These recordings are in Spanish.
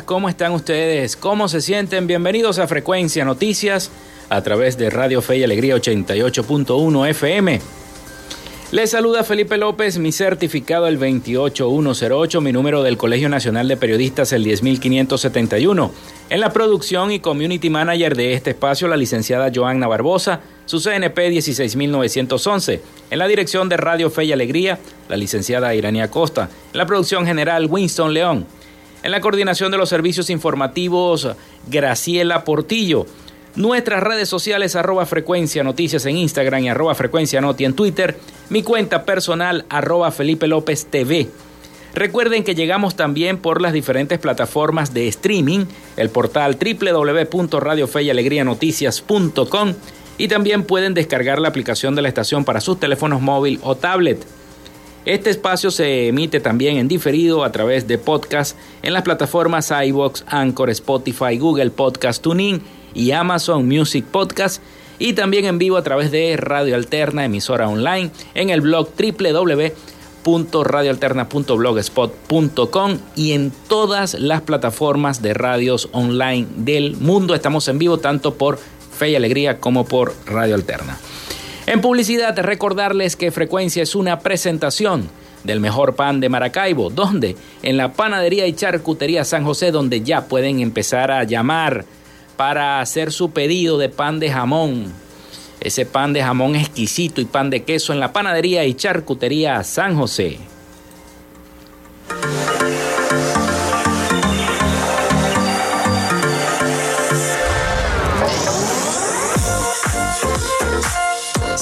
¿Cómo están ustedes? ¿Cómo se sienten? Bienvenidos a Frecuencia Noticias a través de Radio Fe y Alegría 88.1 FM. Les saluda Felipe López, mi certificado el 28108, mi número del Colegio Nacional de Periodistas el 10571. En la producción y community manager de este espacio, la licenciada Joanna Barbosa, su CNP 16911. En la dirección de Radio Fe y Alegría, la licenciada Irania Costa. En la producción general, Winston León. En la coordinación de los servicios informativos, Graciela Portillo. Nuestras redes sociales, arroba frecuencia noticias en Instagram y arroba frecuencia noti en Twitter. Mi cuenta personal, arroba Felipe López TV. Recuerden que llegamos también por las diferentes plataformas de streaming, el portal www.radiofeyalegrianoticias.com y también pueden descargar la aplicación de la estación para sus teléfonos móvil o tablet. Este espacio se emite también en diferido a través de podcast en las plataformas iBox, Anchor, Spotify, Google Podcast, TuneIn y Amazon Music Podcast y también en vivo a través de Radio Alterna, emisora online, en el blog www.radioalterna.blogspot.com y en todas las plataformas de radios online del mundo. Estamos en vivo tanto por Fe y Alegría como por Radio Alterna. En publicidad, recordarles que Frecuencia es una presentación del mejor pan de Maracaibo, donde en la panadería y charcutería San José, donde ya pueden empezar a llamar para hacer su pedido de pan de jamón. Ese pan de jamón exquisito y pan de queso en la panadería y charcutería San José.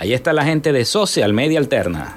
ahí está la gente de Social Media Alterna.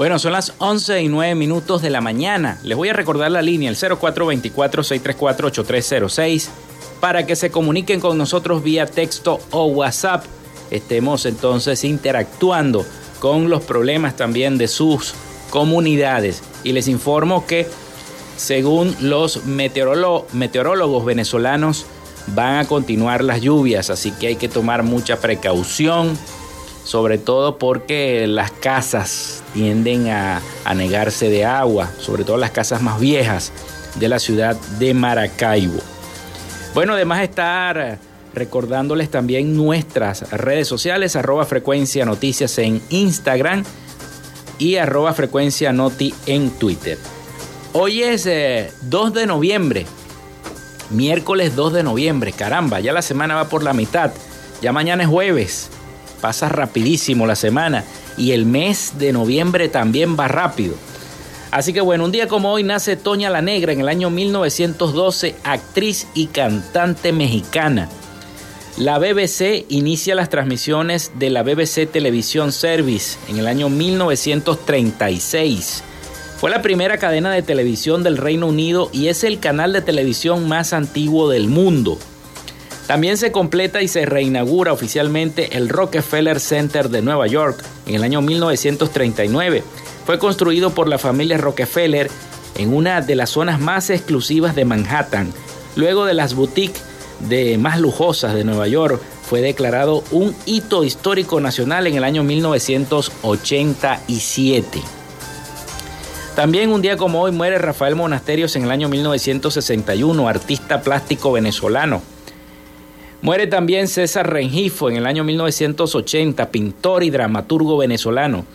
Bueno, son las 11 y 9 minutos de la mañana. Les voy a recordar la línea, el 0424-634-8306, para que se comuniquen con nosotros vía texto o WhatsApp. Estemos entonces interactuando con los problemas también de sus comunidades. Y les informo que según los meteorólogos venezolanos, van a continuar las lluvias, así que hay que tomar mucha precaución sobre todo porque las casas tienden a, negarse de agua, sobre todo las casas más viejas de la ciudad de Maracaibo. Bueno, además estar recordándoles también nuestras redes sociales, arroba frecuencia noticias en Instagram y arroba frecuencia noti en Twitter. Hoy es 2 eh, de noviembre, miércoles 2 de noviembre, caramba, ya la semana va por la mitad, ya mañana es jueves pasa rapidísimo la semana y el mes de noviembre también va rápido. Así que bueno, un día como hoy nace Toña la Negra en el año 1912, actriz y cantante mexicana. La BBC inicia las transmisiones de la BBC Televisión Service en el año 1936. Fue la primera cadena de televisión del Reino Unido y es el canal de televisión más antiguo del mundo. También se completa y se reinaugura oficialmente el Rockefeller Center de Nueva York en el año 1939. Fue construido por la familia Rockefeller en una de las zonas más exclusivas de Manhattan. Luego de las boutiques de más lujosas de Nueva York, fue declarado un hito histórico nacional en el año 1987. También un día como hoy muere Rafael Monasterios en el año 1961, artista plástico venezolano. Muere también César Rengifo en el año 1980, pintor y dramaturgo venezolano.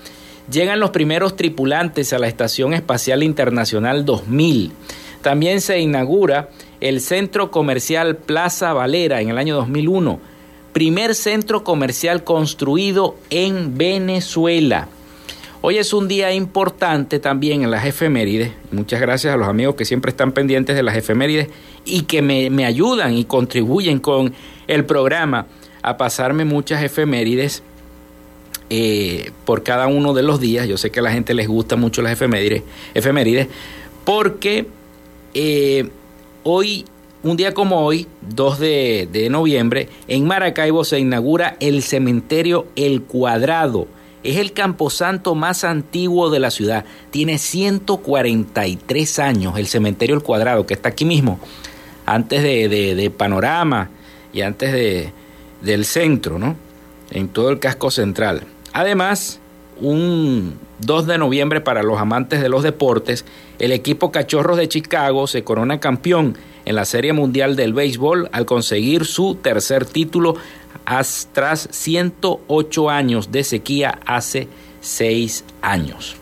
Llegan los primeros tripulantes a la Estación Espacial Internacional 2000. También se inaugura el Centro Comercial Plaza Valera en el año 2001, primer centro comercial construido en Venezuela. Hoy es un día importante también en las efemérides. Muchas gracias a los amigos que siempre están pendientes de las efemérides y que me, ayudan y contribuyen con el programa a pasarme muchas efemérides eh, por cada uno de los días. Yo sé que a la gente les gusta mucho las efemérides, efemérides porque eh, hoy, un día como hoy, 2 de, de noviembre, en Maracaibo se inaugura el cementerio El Cuadrado es el camposanto más antiguo de la ciudad. Tiene 143 años el cementerio El Cuadrado, que está aquí mismo, antes de, Panorama y antes de, del centro, ¿no? En todo el casco central. Además, un 2 de noviembre para los amantes de los deportes, el equipo Cachorros de Chicago se corona campeón en la Serie Mundial del Béisbol al conseguir su tercer título tras 108 años de sequía hace 6 años.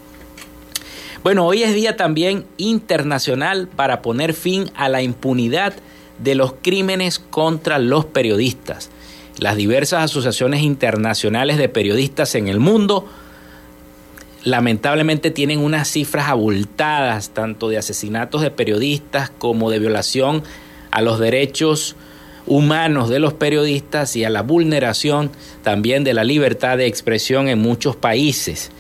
Bueno, hoy es día también internacional para poner fin a la impunidad de los crímenes contra los periodistas. Las diversas asociaciones internacionales de periodistas en el mundo lamentablemente tienen unas cifras abultadas, tanto de asesinatos de periodistas como de violación a los derechos humanos de los periodistas y a la vulneración también de la libertad de expresión en muchos países.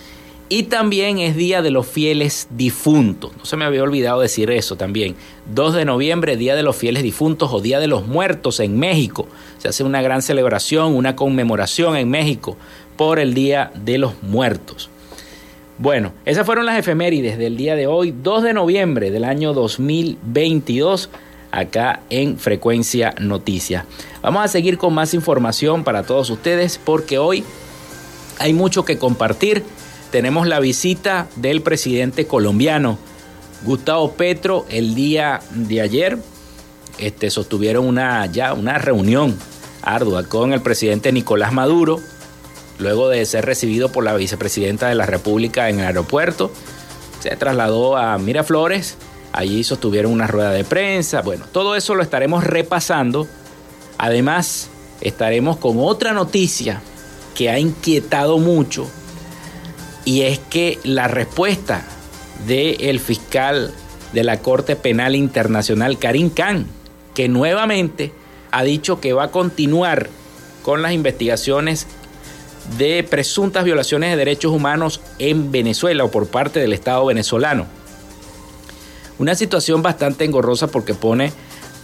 Y también es Día de los Fieles Difuntos. No se me había olvidado decir eso también. 2 de noviembre, Día de los Fieles Difuntos o Día de los Muertos en México. Se hace una gran celebración, una conmemoración en México por el Día de los Muertos. Bueno, esas fueron las efemérides del día de hoy, 2 de noviembre del año 2022, acá en Frecuencia Noticias. Vamos a seguir con más información para todos ustedes porque hoy hay mucho que compartir. Tenemos la visita del presidente colombiano, Gustavo Petro, el día de ayer. Este, sostuvieron una, ya una reunión ardua con el presidente Nicolás Maduro, luego de ser recibido por la vicepresidenta de la República en el aeropuerto. Se trasladó a Miraflores, allí sostuvieron una rueda de prensa. Bueno, todo eso lo estaremos repasando. Además, estaremos con otra noticia que ha inquietado mucho y es que la respuesta del fiscal de la Corte Penal Internacional, Karim Khan, que nuevamente ha dicho que va a continuar con las investigaciones de presuntas violaciones de derechos humanos en Venezuela o por parte del Estado venezolano. Una situación bastante engorrosa porque pone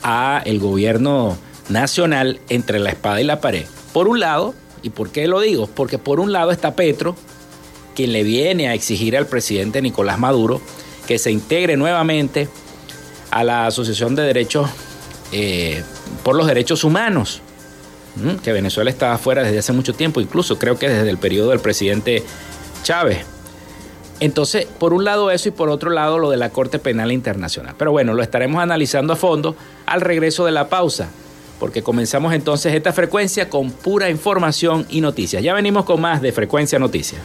a el gobierno nacional entre la espada y la pared. Por un lado, ¿y por qué lo digo? Porque por un lado está Petro, quien le viene a exigir al presidente Nicolás Maduro que se integre nuevamente a la Asociación de Derechos eh, por los Derechos Humanos, que Venezuela estaba fuera desde hace mucho tiempo, incluso creo que desde el periodo del presidente Chávez. Entonces, por un lado eso y por otro lado lo de la Corte Penal Internacional. Pero bueno, lo estaremos analizando a fondo al regreso de la pausa, porque comenzamos entonces esta frecuencia con pura información y noticias. Ya venimos con más de Frecuencia Noticias.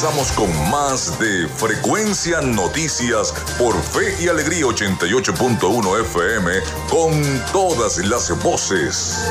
Regresamos con más de Frecuencia Noticias por Fe y Alegría 88.1 FM con todas las voces.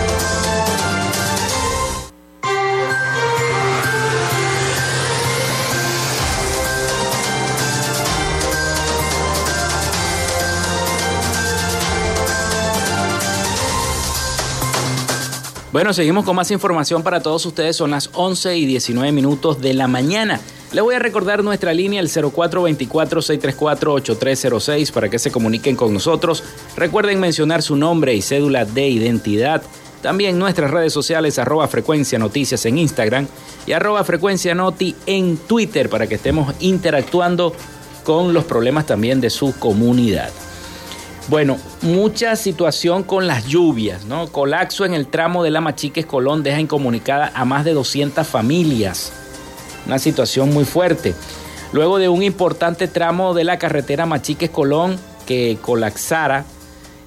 Bueno, seguimos con más información para todos ustedes. Son las 11 y 19 minutos de la mañana. Le voy a recordar nuestra línea, el 0424-634-8306, para que se comuniquen con nosotros. Recuerden mencionar su nombre y cédula de identidad. También nuestras redes sociales, arroba frecuencia noticias en Instagram y arroba frecuencia noti en Twitter, para que estemos interactuando con los problemas también de su comunidad. Bueno, mucha situación con las lluvias, ¿no? Colapso en el tramo de la Machiques Colón deja incomunicada a más de 200 familias. Una situación muy fuerte. Luego de un importante tramo de la carretera Machiques Colón que colapsara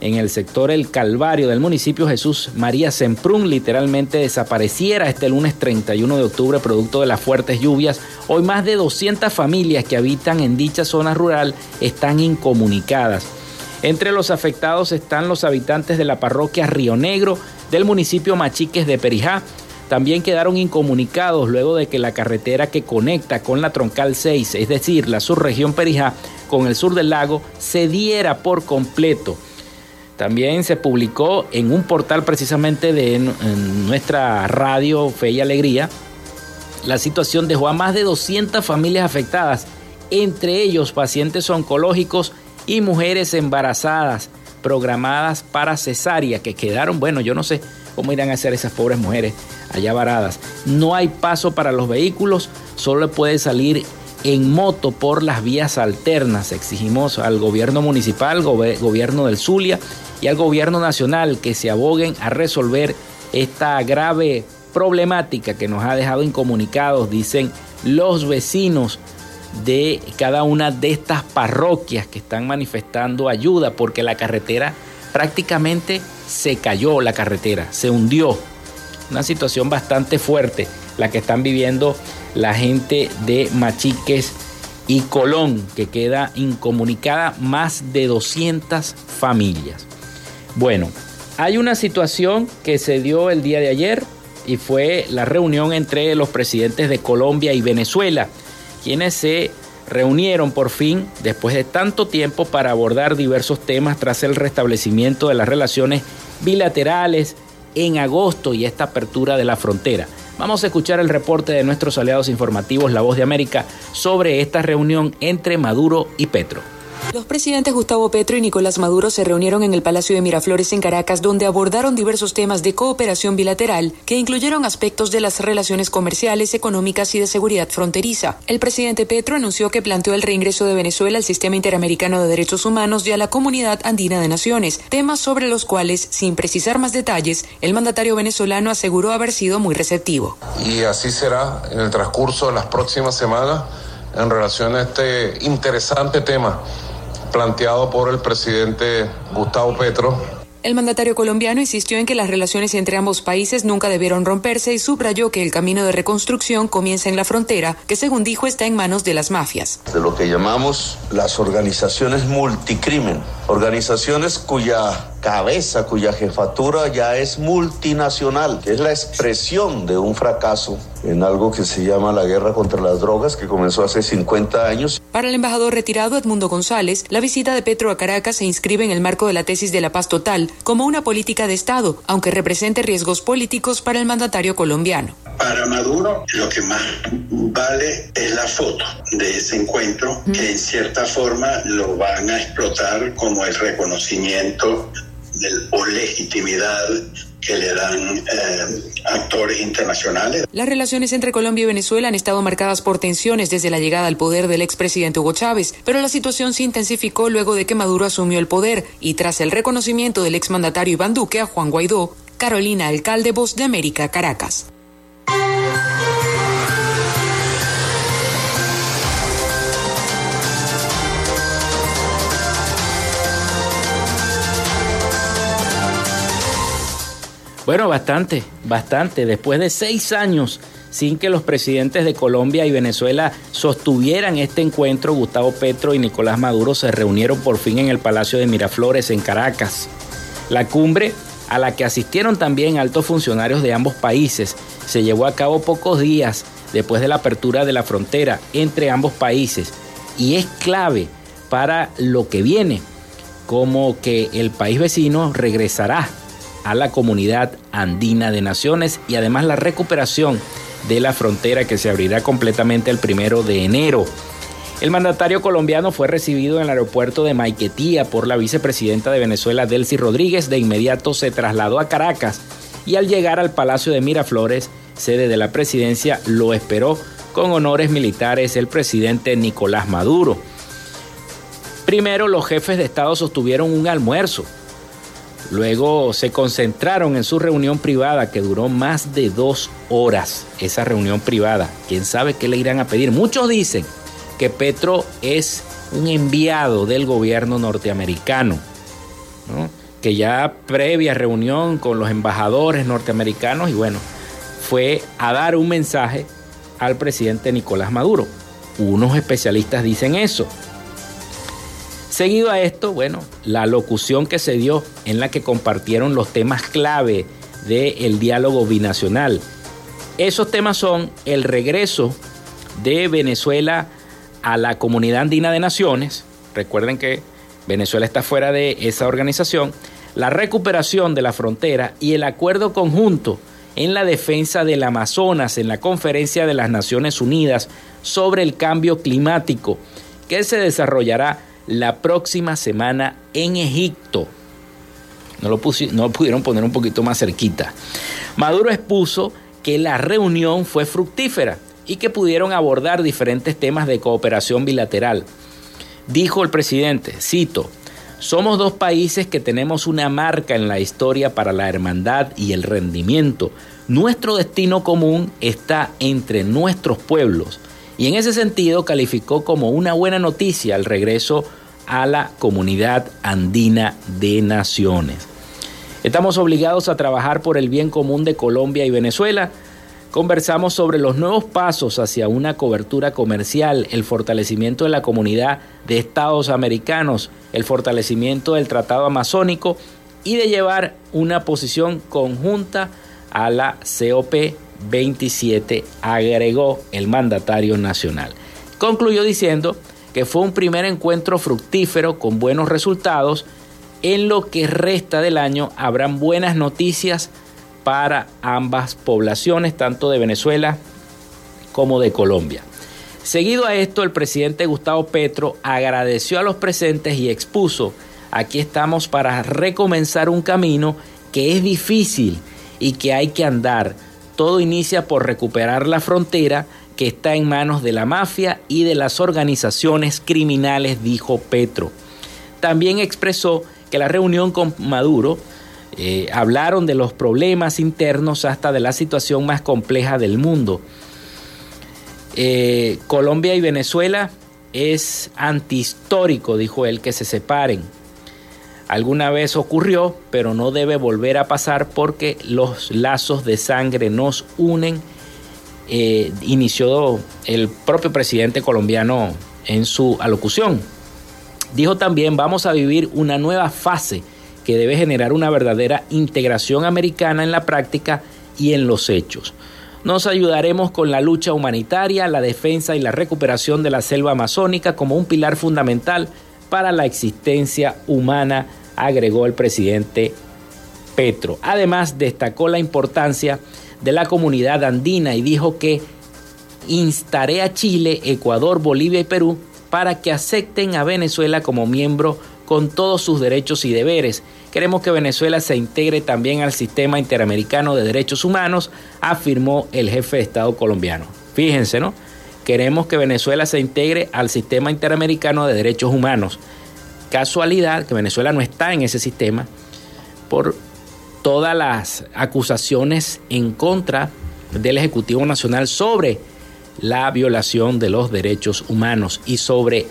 en el sector El Calvario del municipio Jesús María Semprún literalmente desapareciera este lunes 31 de octubre producto de las fuertes lluvias. Hoy más de 200 familias que habitan en dicha zona rural están incomunicadas. Entre los afectados están los habitantes de la parroquia Río Negro del municipio Machiques de Perijá. También quedaron incomunicados luego de que la carretera que conecta con la troncal 6, es decir, la subregión Perijá con el sur del lago, se diera por completo. También se publicó en un portal precisamente de nuestra radio Fe y Alegría. La situación dejó a más de 200 familias afectadas, entre ellos pacientes oncológicos y mujeres embarazadas programadas para cesárea que quedaron, bueno, yo no sé cómo irán a hacer esas pobres mujeres allá varadas. No hay paso para los vehículos, solo puede salir en moto por las vías alternas. Exigimos al gobierno municipal, gobierno del Zulia y al gobierno nacional que se aboguen a resolver esta grave problemática que nos ha dejado incomunicados, dicen los vecinos de cada una de estas parroquias que están manifestando ayuda porque la carretera prácticamente se cayó, la carretera se hundió. Una situación bastante fuerte la que están viviendo la gente de Machiques y Colón, que queda incomunicada más de 200 familias. Bueno, hay una situación que se dio el día de ayer y fue la reunión entre los presidentes de Colombia y Venezuela quienes se reunieron por fin, después de tanto tiempo, para abordar diversos temas tras el restablecimiento de las relaciones bilaterales en agosto y esta apertura de la frontera. Vamos a escuchar el reporte de nuestros aliados informativos La Voz de América sobre esta reunión entre Maduro y Petro. Los presidentes Gustavo Petro y Nicolás Maduro se reunieron en el Palacio de Miraflores en Caracas, donde abordaron diversos temas de cooperación bilateral que incluyeron aspectos de las relaciones comerciales, económicas y de seguridad fronteriza. El presidente Petro anunció que planteó el reingreso de Venezuela al sistema interamericano de derechos humanos y a la comunidad andina de naciones, temas sobre los cuales, sin precisar más detalles, el mandatario venezolano aseguró haber sido muy receptivo. Y así será en el transcurso de las próximas semanas en relación a este interesante tema planteado por el presidente Gustavo Petro. El mandatario colombiano insistió en que las relaciones entre ambos países nunca debieron romperse y subrayó que el camino de reconstrucción comienza en la frontera, que según dijo está en manos de las mafias. De lo que llamamos las organizaciones multicrimen, organizaciones cuya cabeza, cuya jefatura ya es multinacional, que es la expresión de un fracaso en algo que se llama la guerra contra las drogas, que comenzó hace 50 años. Para el embajador retirado Edmundo González, la visita de Petro a Caracas se inscribe en el marco de la tesis de la paz total como una política de Estado, aunque represente riesgos políticos para el mandatario colombiano. Para Maduro, lo que más vale es la foto de ese encuentro, que en cierta forma lo van a explotar como el reconocimiento o legitimidad que le dan eh, actores internacionales. Las relaciones entre Colombia y Venezuela han estado marcadas por tensiones desde la llegada al poder del expresidente Hugo Chávez, pero la situación se intensificó luego de que Maduro asumió el poder y tras el reconocimiento del exmandatario Iván Duque a Juan Guaidó, Carolina Alcalde, Voz de América, Caracas. Bueno, bastante, bastante. Después de seis años sin que los presidentes de Colombia y Venezuela sostuvieran este encuentro, Gustavo Petro y Nicolás Maduro se reunieron por fin en el Palacio de Miraflores en Caracas. La cumbre, a la que asistieron también altos funcionarios de ambos países, se llevó a cabo pocos días después de la apertura de la frontera entre ambos países y es clave para lo que viene, como que el país vecino regresará a la comunidad andina de naciones y además la recuperación de la frontera que se abrirá completamente el primero de enero. El mandatario colombiano fue recibido en el aeropuerto de Maiquetía por la vicepresidenta de Venezuela, Delcy Rodríguez. De inmediato se trasladó a Caracas y al llegar al Palacio de Miraflores, sede de la presidencia, lo esperó con honores militares el presidente Nicolás Maduro. Primero los jefes de Estado sostuvieron un almuerzo Luego se concentraron en su reunión privada que duró más de dos horas. Esa reunión privada, quién sabe qué le irán a pedir. Muchos dicen que Petro es un enviado del gobierno norteamericano, que ya previa reunión con los embajadores norteamericanos y bueno, fue a dar un mensaje al presidente Nicolás Maduro. Unos especialistas dicen eso. Seguido a esto, bueno, la locución que se dio en la que compartieron los temas clave del diálogo binacional. Esos temas son el regreso de Venezuela a la Comunidad Andina de Naciones. Recuerden que Venezuela está fuera de esa organización. La recuperación de la frontera y el acuerdo conjunto en la defensa del Amazonas en la Conferencia de las Naciones Unidas sobre el Cambio Climático, que se desarrollará la próxima semana en Egipto. No lo, no pudieron poner un poquito más cerquita. Maduro expuso que la reunión fue fructífera y que pudieron abordar diferentes temas de cooperación bilateral. Dijo el presidente, cito, somos dos países que tenemos una marca en la historia para la hermandad y el rendimiento. Nuestro destino común está entre nuestros pueblos y en ese sentido calificó como una buena noticia el regreso a la comunidad andina de naciones. Estamos obligados a trabajar por el bien común de Colombia y Venezuela. Conversamos sobre los nuevos pasos hacia una cobertura comercial, el fortalecimiento de la comunidad de estados americanos, el fortalecimiento del Tratado Amazónico y de llevar una posición conjunta a la COP 27, agregó el mandatario nacional. Concluyó diciendo que fue un primer encuentro fructífero con buenos resultados. En lo que resta del año habrán buenas noticias para ambas poblaciones, tanto de Venezuela como de Colombia. Seguido a esto, el presidente Gustavo Petro agradeció a los presentes y expuso, aquí estamos para recomenzar un camino que es difícil y que hay que andar. Todo inicia por recuperar la frontera que está en manos de la mafia y de las organizaciones criminales, dijo Petro. También expresó que la reunión con Maduro eh, hablaron de los problemas internos hasta de la situación más compleja del mundo. Eh, Colombia y Venezuela es antihistórico, dijo él, que se separen. Alguna vez ocurrió, pero no debe volver a pasar porque los lazos de sangre nos unen. Eh, inició el propio presidente colombiano en su alocución. Dijo también, vamos a vivir una nueva fase que debe generar una verdadera integración americana en la práctica y en los hechos. Nos ayudaremos con la lucha humanitaria, la defensa y la recuperación de la selva amazónica como un pilar fundamental para la existencia humana, agregó el presidente Petro. Además, destacó la importancia de la comunidad andina y dijo que instaré a Chile, Ecuador, Bolivia y Perú para que acepten a Venezuela como miembro con todos sus derechos y deberes. Queremos que Venezuela se integre también al sistema interamericano de derechos humanos, afirmó el jefe de Estado colombiano. Fíjense, ¿no? Queremos que Venezuela se integre al sistema interamericano de derechos humanos. Casualidad que Venezuela no está en ese sistema por todas las acusaciones en contra del Ejecutivo Nacional sobre la violación de los derechos humanos y sobre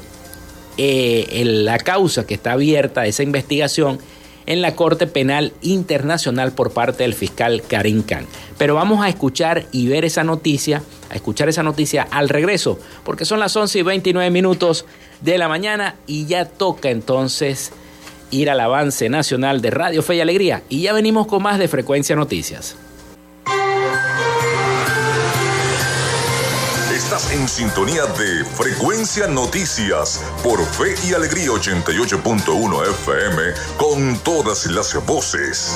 eh, la causa que está abierta, esa investigación, en la Corte Penal Internacional por parte del fiscal Karim Khan. Pero vamos a escuchar y ver esa noticia, a escuchar esa noticia al regreso, porque son las 11 y 29 minutos de la mañana y ya toca entonces ir al avance nacional de Radio Fe y Alegría. Y ya venimos con más de Frecuencia Noticias. en sintonía de Frecuencia Noticias por Fe y Alegría 88.1 FM con todas las voces.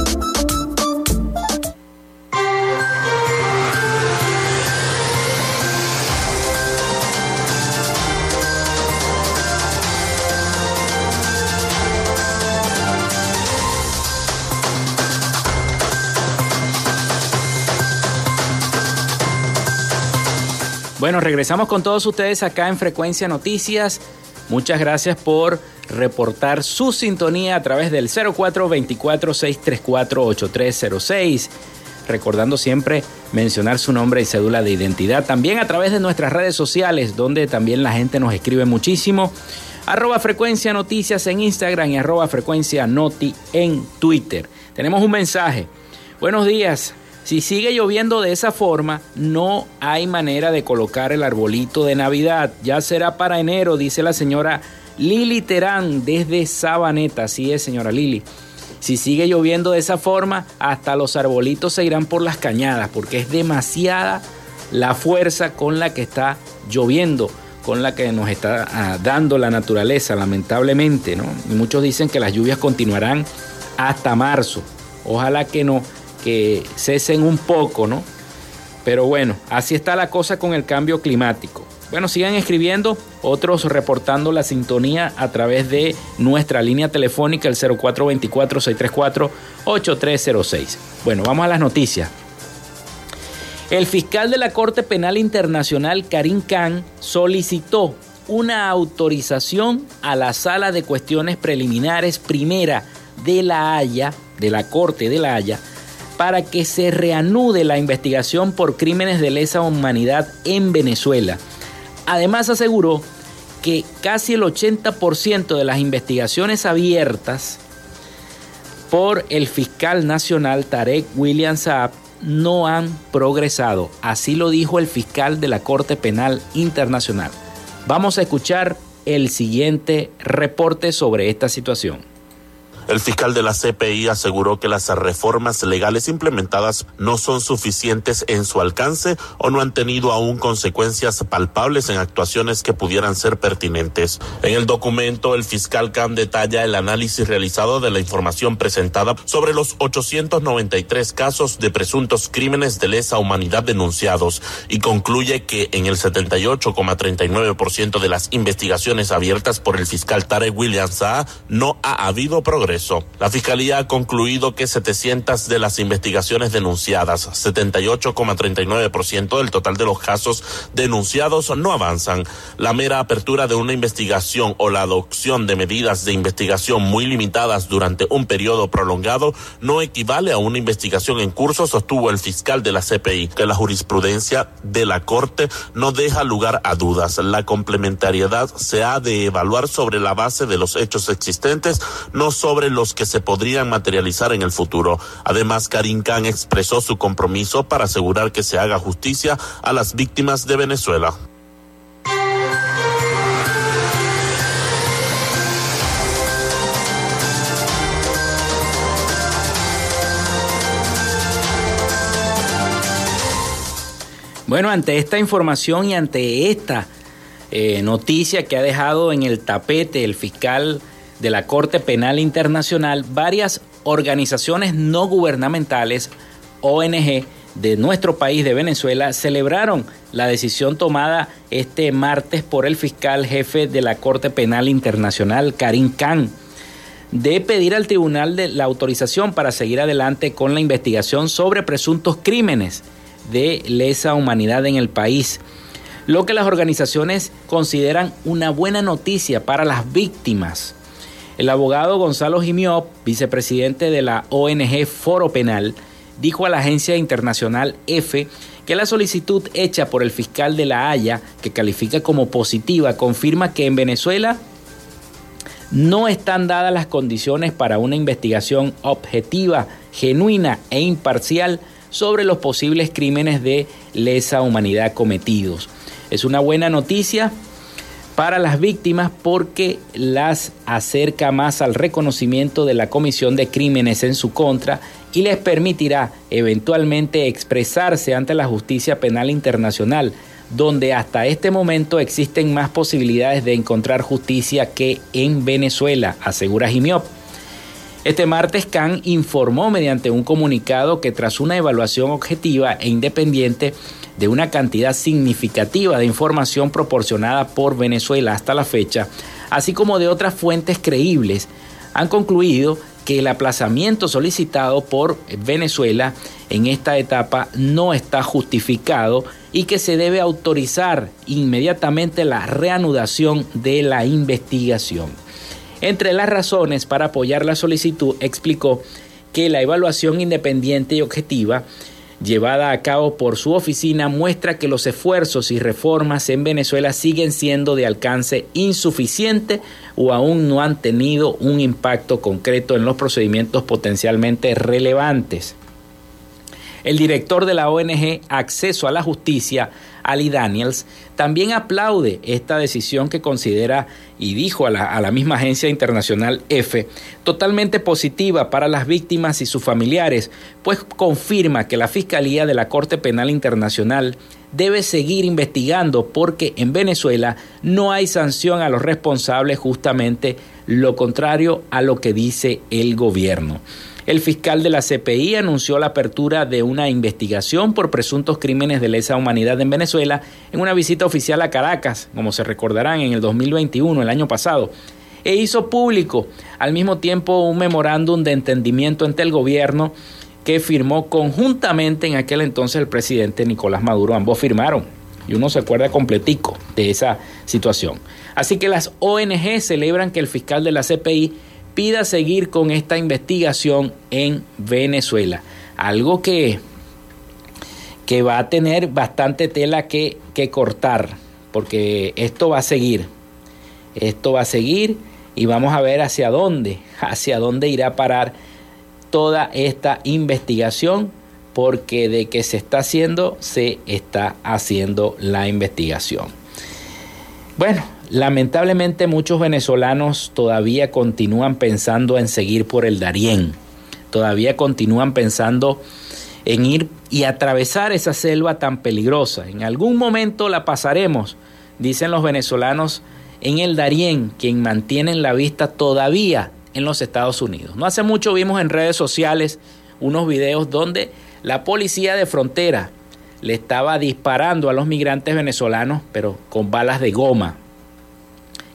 Bueno, regresamos con todos ustedes acá en Frecuencia Noticias. Muchas gracias por reportar su sintonía a través del 0424-634-8306. Recordando siempre mencionar su nombre y cédula de identidad. También a través de nuestras redes sociales, donde también la gente nos escribe muchísimo. Arroba Frecuencia Noticias en Instagram y arroba Frecuencia Noti en Twitter. Tenemos un mensaje. Buenos días. Si sigue lloviendo de esa forma, no hay manera de colocar el arbolito de Navidad. Ya será para enero, dice la señora Lili Terán desde Sabaneta. Así es, señora Lili. Si sigue lloviendo de esa forma, hasta los arbolitos se irán por las cañadas, porque es demasiada la fuerza con la que está lloviendo, con la que nos está ah, dando la naturaleza, lamentablemente, ¿no? Y muchos dicen que las lluvias continuarán hasta marzo. Ojalá que no que cesen un poco, ¿no? Pero bueno, así está la cosa con el cambio climático. Bueno, sigan escribiendo, otros reportando la sintonía a través de nuestra línea telefónica, el 0424-634-8306. Bueno, vamos a las noticias. El fiscal de la Corte Penal Internacional, Karim Khan, solicitó una autorización a la Sala de Cuestiones Preliminares Primera de La Haya, de la Corte de La Haya, para que se reanude la investigación por crímenes de lesa humanidad en Venezuela. Además aseguró que casi el 80% de las investigaciones abiertas por el fiscal nacional Tarek William Saab no han progresado. Así lo dijo el fiscal de la Corte Penal Internacional. Vamos a escuchar el siguiente reporte sobre esta situación. El fiscal de la CPI aseguró que las reformas legales implementadas no son suficientes en su alcance o no han tenido aún consecuencias palpables en actuaciones que pudieran ser pertinentes. En el documento, el fiscal Khan detalla el análisis realizado de la información presentada sobre los 893 casos de presuntos crímenes de lesa humanidad denunciados y concluye que en el 78,39% de las investigaciones abiertas por el fiscal Tarek Williams no ha habido progreso. La Fiscalía ha concluido que 700 de las investigaciones denunciadas, 78,39% del total de los casos denunciados, no avanzan. La mera apertura de una investigación o la adopción de medidas de investigación muy limitadas durante un periodo prolongado no equivale a una investigación en curso, sostuvo el fiscal de la CPI, que la jurisprudencia de la Corte no deja lugar a dudas. La complementariedad se ha de evaluar sobre la base de los hechos existentes, no sobre los que se podrían materializar en el futuro. Además, Karim Khan expresó su compromiso para asegurar que se haga justicia a las víctimas de Venezuela. Bueno, ante esta información y ante esta eh, noticia que ha dejado en el tapete el fiscal de la Corte Penal Internacional, varias organizaciones no gubernamentales, ONG, de nuestro país, de Venezuela, celebraron la decisión tomada este martes por el fiscal jefe de la Corte Penal Internacional, Karim Khan, de pedir al tribunal de la autorización para seguir adelante con la investigación sobre presuntos crímenes de lesa humanidad en el país, lo que las organizaciones consideran una buena noticia para las víctimas el abogado Gonzalo Jimiop, vicepresidente de la ONG Foro Penal, dijo a la agencia internacional EFE que la solicitud hecha por el fiscal de La Haya, que califica como positiva, confirma que en Venezuela no están dadas las condiciones para una investigación objetiva, genuina e imparcial sobre los posibles crímenes de lesa humanidad cometidos. Es una buena noticia para las víctimas porque las acerca más al reconocimiento de la comisión de crímenes en su contra y les permitirá eventualmente expresarse ante la justicia penal internacional, donde hasta este momento existen más posibilidades de encontrar justicia que en Venezuela, asegura Jimiop. Este martes Khan informó mediante un comunicado que tras una evaluación objetiva e independiente de una cantidad significativa de información proporcionada por Venezuela hasta la fecha, así como de otras fuentes creíbles, han concluido que el aplazamiento solicitado por Venezuela en esta etapa no está justificado y que se debe autorizar inmediatamente la reanudación de la investigación. Entre las razones para apoyar la solicitud explicó que la evaluación independiente y objetiva llevada a cabo por su oficina muestra que los esfuerzos y reformas en Venezuela siguen siendo de alcance insuficiente o aún no han tenido un impacto concreto en los procedimientos potencialmente relevantes. El director de la ONG Acceso a la Justicia, Ali Daniels, también aplaude esta decisión que considera y dijo a la, misma agencia internacional EFE totalmente positiva para las víctimas y sus familiares, pues confirma que la Fiscalía de la Corte Penal Internacional debe seguir investigando porque en Venezuela no hay sanción a los responsables, justamente lo contrario a lo que dice el gobierno. El fiscal de la CPI anunció la apertura de una investigación por presuntos crímenes de lesa humanidad en Venezuela en una visita oficial a Caracas, como se recordarán en el 2021, el año pasado, e hizo público al mismo tiempo un memorándum de entendimiento entre el gobierno que firmó conjuntamente en aquel entonces el presidente Nicolás Maduro. Ambos firmaron y uno se acuerda completico de esa situación. Así que las ONG celebran que el fiscal de la CPI pida seguir con esta investigación en Venezuela. Algo que, que va a tener bastante tela que, que cortar, porque esto va a seguir. Esto va a seguir y vamos a ver hacia dónde, hacia dónde irá a parar toda esta investigación, porque de que se está haciendo, se está haciendo la investigación. Bueno, Lamentablemente muchos venezolanos todavía continúan pensando en seguir por el Darién, todavía continúan pensando en ir y atravesar esa selva tan peligrosa. En algún momento la pasaremos, dicen los venezolanos en el Darién, quien mantienen la vista todavía en los Estados Unidos. No hace mucho vimos en redes sociales unos videos donde la policía de frontera le estaba disparando a los migrantes venezolanos, pero con balas de goma,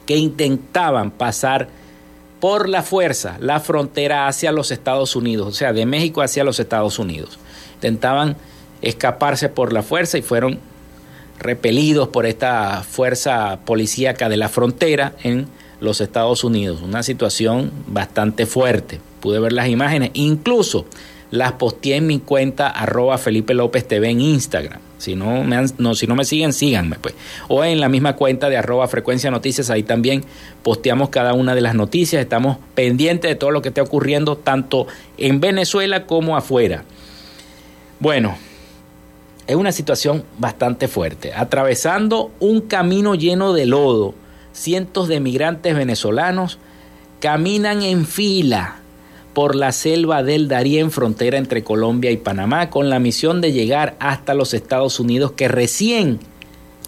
que intentaban pasar por la fuerza la frontera hacia los Estados Unidos, o sea, de México hacia los Estados Unidos. Intentaban escaparse por la fuerza y fueron repelidos por esta fuerza policíaca de la frontera en los Estados Unidos. Una situación bastante fuerte. Pude ver las imágenes, incluso las posteé en mi cuenta arroba Felipe López TV en Instagram. Si no, me no, si no me siguen, síganme pues. O en la misma cuenta de arroba frecuencia noticias, ahí también posteamos cada una de las noticias. Estamos pendientes de todo lo que esté ocurriendo, tanto en Venezuela como afuera. Bueno, es una situación bastante fuerte. Atravesando un camino lleno de lodo, cientos de migrantes venezolanos caminan en fila por la selva del Darién, frontera entre Colombia y Panamá, con la misión de llegar hasta los Estados Unidos, que recién,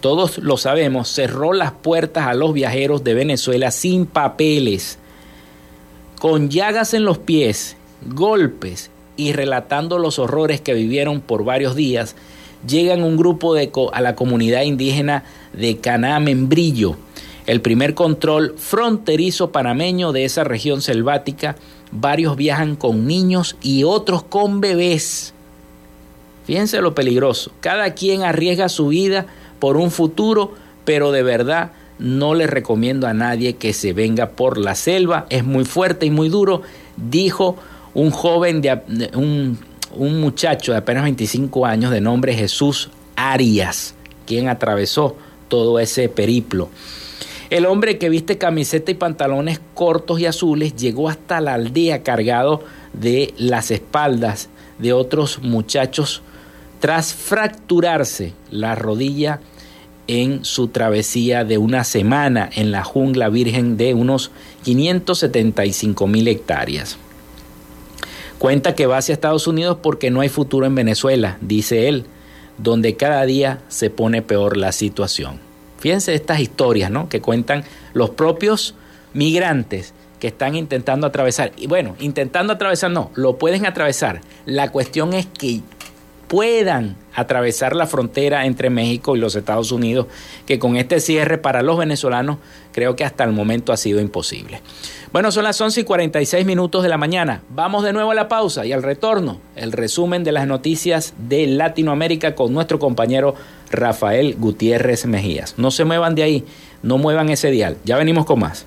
todos lo sabemos, cerró las puertas a los viajeros de Venezuela sin papeles, con llagas en los pies, golpes y relatando los horrores que vivieron por varios días, llegan un grupo de a la comunidad indígena de Caná Membrillo, el primer control fronterizo panameño de esa región selvática, varios viajan con niños y otros con bebés. Fíjense lo peligroso. Cada quien arriesga su vida por un futuro, pero de verdad no le recomiendo a nadie que se venga por la selva. Es muy fuerte y muy duro, dijo un joven, de, un, un muchacho de apenas 25 años de nombre Jesús Arias, quien atravesó todo ese periplo. El hombre que viste camiseta y pantalones cortos y azules llegó hasta la aldea cargado de las espaldas de otros muchachos tras fracturarse la rodilla en su travesía de una semana en la jungla virgen de unos 575 mil hectáreas. Cuenta que va hacia Estados Unidos porque no hay futuro en Venezuela, dice él, donde cada día se pone peor la situación. Fíjense estas historias ¿no? que cuentan los propios migrantes que están intentando atravesar. Y bueno, intentando atravesar no, lo pueden atravesar. La cuestión es que puedan atravesar la frontera entre México y los Estados Unidos, que con este cierre para los venezolanos creo que hasta el momento ha sido imposible. Bueno, son las 11 y 46 minutos de la mañana. Vamos de nuevo a la pausa y al retorno, el resumen de las noticias de Latinoamérica con nuestro compañero Rafael Gutiérrez Mejías. No se muevan de ahí, no muevan ese dial. Ya venimos con más.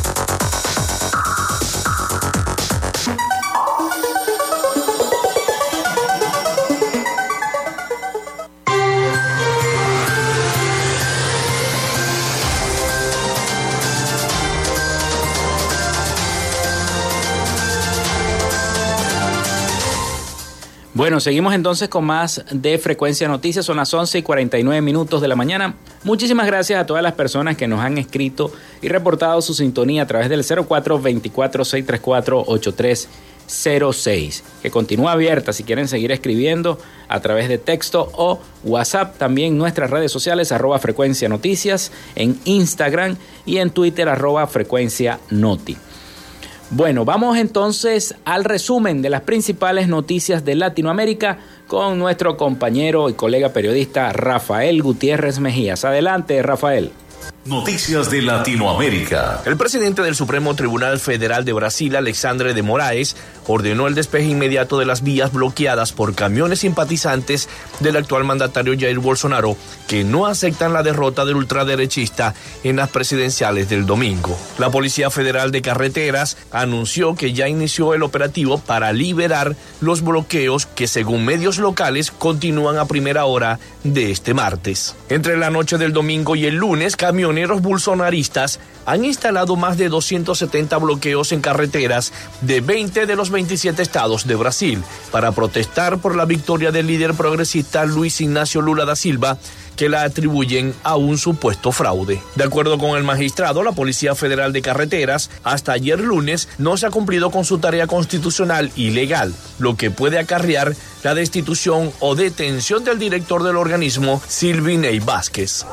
Seguimos entonces con más de Frecuencia Noticias. Son las 11 y 49 minutos de la mañana. Muchísimas gracias a todas las personas que nos han escrito y reportado su sintonía a través del 0424-634-8306, que continúa abierta si quieren seguir escribiendo a través de texto o WhatsApp. También nuestras redes sociales, arroba Frecuencia Noticias, en Instagram y en Twitter, arroba Frecuencia Noti. Bueno, vamos entonces al resumen de las principales noticias de Latinoamérica con nuestro compañero y colega periodista Rafael Gutiérrez Mejías. Adelante, Rafael. Noticias de Latinoamérica. El presidente del Supremo Tribunal Federal de Brasil, Alexandre de Moraes, ordenó el despeje inmediato de las vías bloqueadas por camiones simpatizantes del actual mandatario Jair Bolsonaro, que no aceptan la derrota del ultraderechista en las presidenciales del domingo. La Policía Federal de Carreteras anunció que ya inició el operativo para liberar los bloqueos que, según medios locales, continúan a primera hora de este martes. Entre la noche del domingo y el lunes, camioneros bolsonaristas han instalado más de 270 bloqueos en carreteras de 20 de los 27 estados de Brasil. Para protestar por la victoria del líder progresista Luis Ignacio Lula da Silva que la atribuyen a un supuesto fraude. De acuerdo con el magistrado, la Policía Federal de Carreteras, hasta ayer lunes no se ha cumplido con su tarea constitucional y legal, lo que puede acarrear la destitución o detención del director del organismo, Silvinei Vázquez.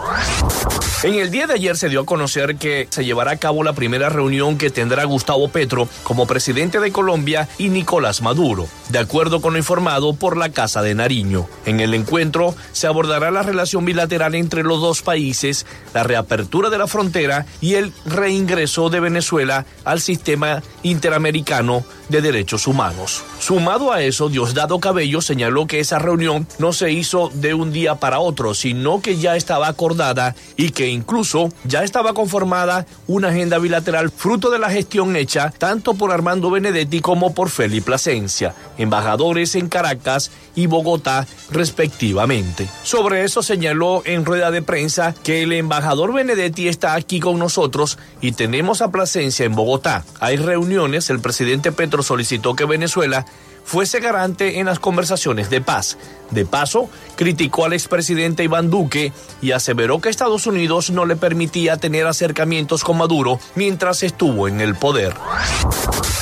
En el día de ayer se dio a conocer que se llevará a cabo la primera reunión que tendrá Gustavo Petro como presidente de Colombia y Nicolás Maduro, de acuerdo con lo informado por la Casa de Nariño. En el encuentro se abordará la relación bilateral entre los dos países, la reapertura de la frontera y el reingreso de Venezuela al sistema interamericano de derechos humanos. Sumado a eso, Diosdado Cabello señaló que esa reunión no se hizo de un día para otro, sino que ya estaba acordada y que incluso ya estaba conformada una agenda bilateral fruto de la gestión hecha tanto por Armando Benedetti como por Felipe Plasencia, embajadores en Caracas y Bogotá respectivamente. Sobre eso señaló en rueda de prensa que el embajador Benedetti está aquí con nosotros y tenemos a Plasencia en Bogotá. Hay reuniones, el presidente Petro solicitó que Venezuela fuese garante en las conversaciones de paz. De paso, criticó al expresidente Iván Duque y aseveró que Estados Unidos no le permitía tener acercamientos con Maduro mientras estuvo en el poder.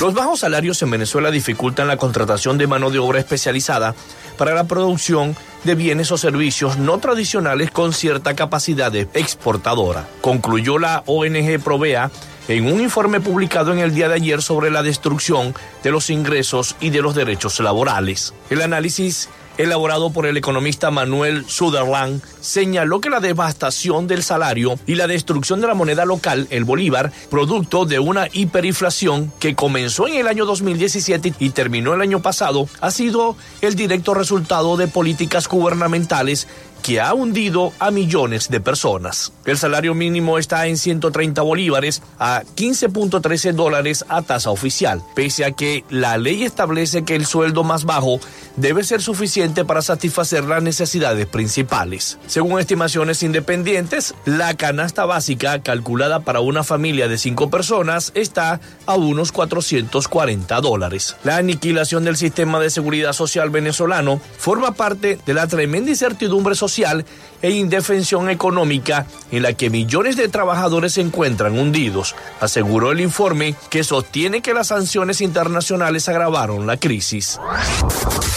Los bajos salarios en Venezuela dificultan la contratación de mano de obra especializada para la producción de bienes o servicios no tradicionales con cierta capacidad exportadora, concluyó la ONG Provea en un informe publicado en el día de ayer sobre la destrucción de los ingresos y de los derechos laborales. El análisis elaborado por el economista Manuel Sutherland, señaló que la devastación del salario y la destrucción de la moneda local, el bolívar, producto de una hiperinflación que comenzó en el año 2017 y terminó el año pasado, ha sido el directo resultado de políticas gubernamentales que ha hundido a millones de personas. El salario mínimo está en 130 bolívares a 15.13 dólares a tasa oficial, pese a que la ley establece que el sueldo más bajo debe ser suficiente para satisfacer las necesidades principales. Según estimaciones independientes, la canasta básica calculada para una familia de 5 personas está a unos 440 dólares. La aniquilación del sistema de seguridad social venezolano forma parte de la tremenda incertidumbre social e indefensión económica en la que millones de trabajadores se encuentran hundidos, aseguró el informe que sostiene que las sanciones internacionales agravaron la crisis.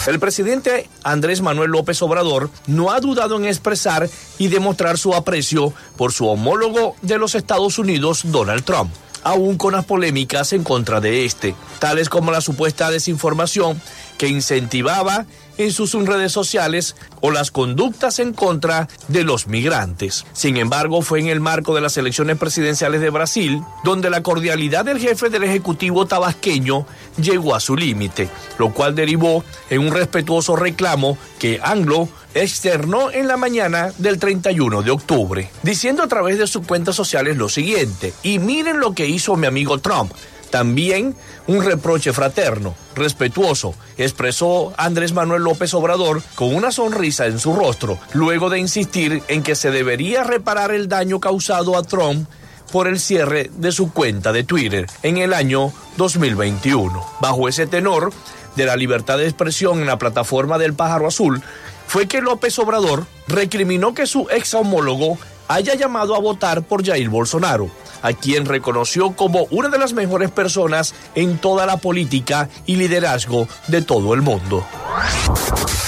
El presidente Andrés Manuel López Obrador no ha dudado en expresar y demostrar su aprecio por su homólogo de los Estados Unidos, Donald Trump aún con las polémicas en contra de este, tales como la supuesta desinformación que incentivaba en sus redes sociales o las conductas en contra de los migrantes. Sin embargo, fue en el marco de las elecciones presidenciales de Brasil donde la cordialidad del jefe del Ejecutivo tabasqueño llegó a su límite, lo cual derivó en un respetuoso reclamo que Anglo externó en la mañana del 31 de octubre, diciendo a través de sus cuentas sociales lo siguiente, y miren lo que hizo mi amigo Trump. También un reproche fraterno, respetuoso, expresó Andrés Manuel López Obrador con una sonrisa en su rostro, luego de insistir en que se debería reparar el daño causado a Trump por el cierre de su cuenta de Twitter en el año 2021. Bajo ese tenor de la libertad de expresión en la plataforma del pájaro azul, fue que López Obrador recriminó que su ex homólogo haya llamado a votar por Jair Bolsonaro a quien reconoció como una de las mejores personas en toda la política y liderazgo de todo el mundo.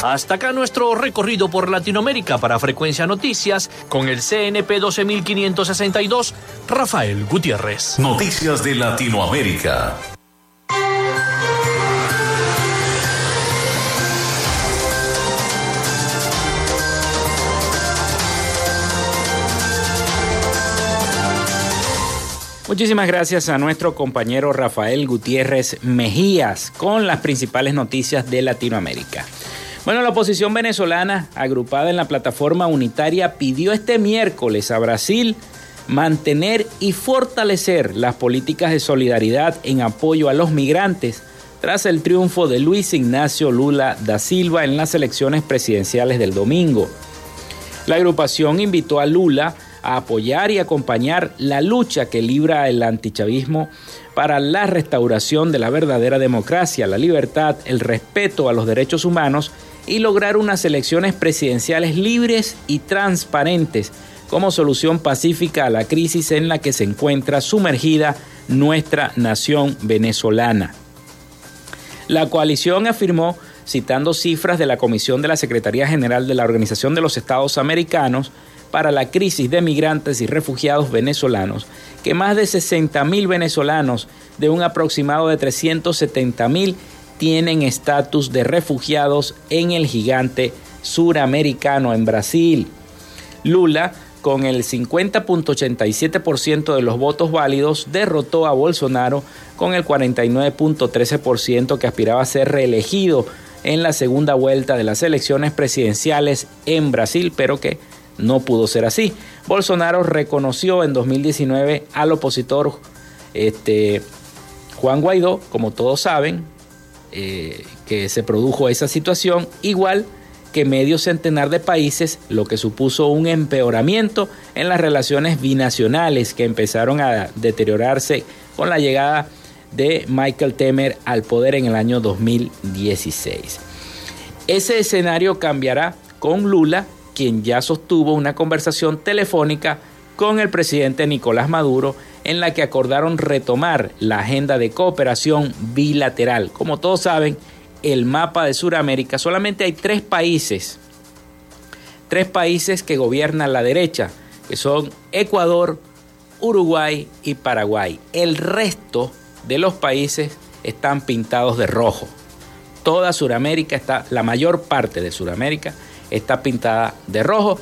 Hasta acá nuestro recorrido por Latinoamérica para Frecuencia Noticias con el CNP 12562, Rafael Gutiérrez. Noticias de Latinoamérica. Muchísimas gracias a nuestro compañero Rafael Gutiérrez Mejías con las principales noticias de Latinoamérica. Bueno, la oposición venezolana, agrupada en la plataforma unitaria, pidió este miércoles a Brasil mantener y fortalecer las políticas de solidaridad en apoyo a los migrantes tras el triunfo de Luis Ignacio Lula da Silva en las elecciones presidenciales del domingo. La agrupación invitó a Lula a apoyar y acompañar la lucha que libra el antichavismo para la restauración de la verdadera democracia, la libertad, el respeto a los derechos humanos y lograr unas elecciones presidenciales libres y transparentes como solución pacífica a la crisis en la que se encuentra sumergida nuestra nación venezolana. La coalición afirmó, citando cifras de la Comisión de la Secretaría General de la Organización de los Estados Americanos, para la crisis de migrantes y refugiados venezolanos, que más de 60 mil venezolanos de un aproximado de 370 mil tienen estatus de refugiados en el gigante suramericano en Brasil. Lula, con el 50.87% de los votos válidos, derrotó a Bolsonaro con el 49.13% que aspiraba a ser reelegido en la segunda vuelta de las elecciones presidenciales en Brasil, pero que no pudo ser así. Bolsonaro reconoció en 2019 al opositor este, Juan Guaidó, como todos saben, eh, que se produjo esa situación, igual que medio centenar de países, lo que supuso un empeoramiento en las relaciones binacionales que empezaron a deteriorarse con la llegada de Michael Temer al poder en el año 2016. Ese escenario cambiará con Lula, quien ya sostuvo una conversación telefónica con el presidente Nicolás Maduro en la que acordaron retomar la agenda de cooperación bilateral. Como todos saben, el mapa de Sudamérica solamente hay tres países, tres países que gobiernan la derecha, que son Ecuador, Uruguay y Paraguay. El resto de los países están pintados de rojo. Toda Sudamérica está, la mayor parte de Sudamérica está pintada de rojo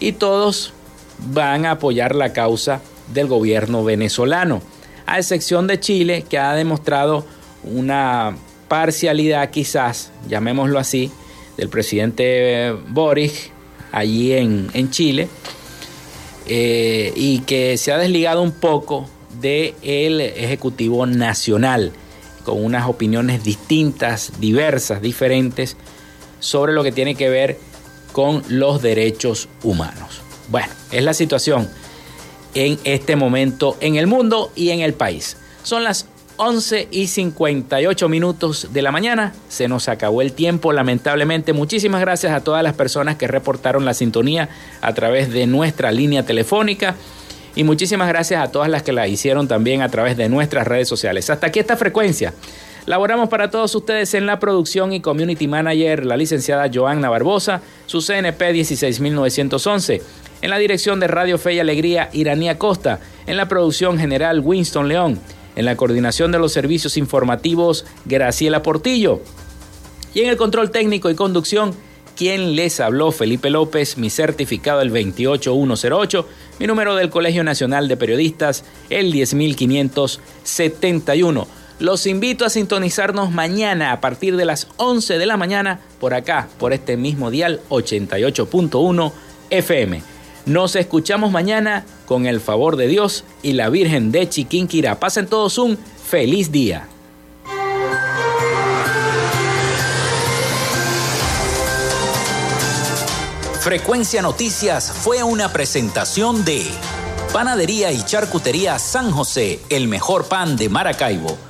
y todos van a apoyar la causa del gobierno venezolano, a excepción de Chile, que ha demostrado una parcialidad quizás, llamémoslo así, del presidente Boric allí en, Chile, eh, y que se ha desligado un poco del Ejecutivo Nacional, con unas opiniones distintas, diversas, diferentes, sobre lo que tiene que ver con los derechos humanos. Bueno, es la situación en este momento en el mundo y en el país. Son las 11 y 58 minutos de la mañana. Se nos acabó el tiempo, lamentablemente. Muchísimas gracias a todas las personas que reportaron la sintonía a través de nuestra línea telefónica. Y muchísimas gracias a todas las que la hicieron también a través de nuestras redes sociales. Hasta aquí esta frecuencia. Laboramos para todos ustedes en la producción y community manager, la licenciada Joanna Barbosa, su CNP 16911. En la dirección de Radio Fe y Alegría, Iranía Costa. En la producción general, Winston León. En la coordinación de los servicios informativos, Graciela Portillo. Y en el control técnico y conducción, quien les habló, Felipe López, mi certificado el 28108, mi número del Colegio Nacional de Periodistas el 10571. Los invito a sintonizarnos mañana a partir de las 11 de la mañana por acá, por este mismo dial 88.1 FM. Nos escuchamos mañana con el favor de Dios y la Virgen de Chiquinquirá. Pasen todos un feliz día. Frecuencia Noticias fue una presentación de Panadería y Charcutería San José, el mejor pan de Maracaibo.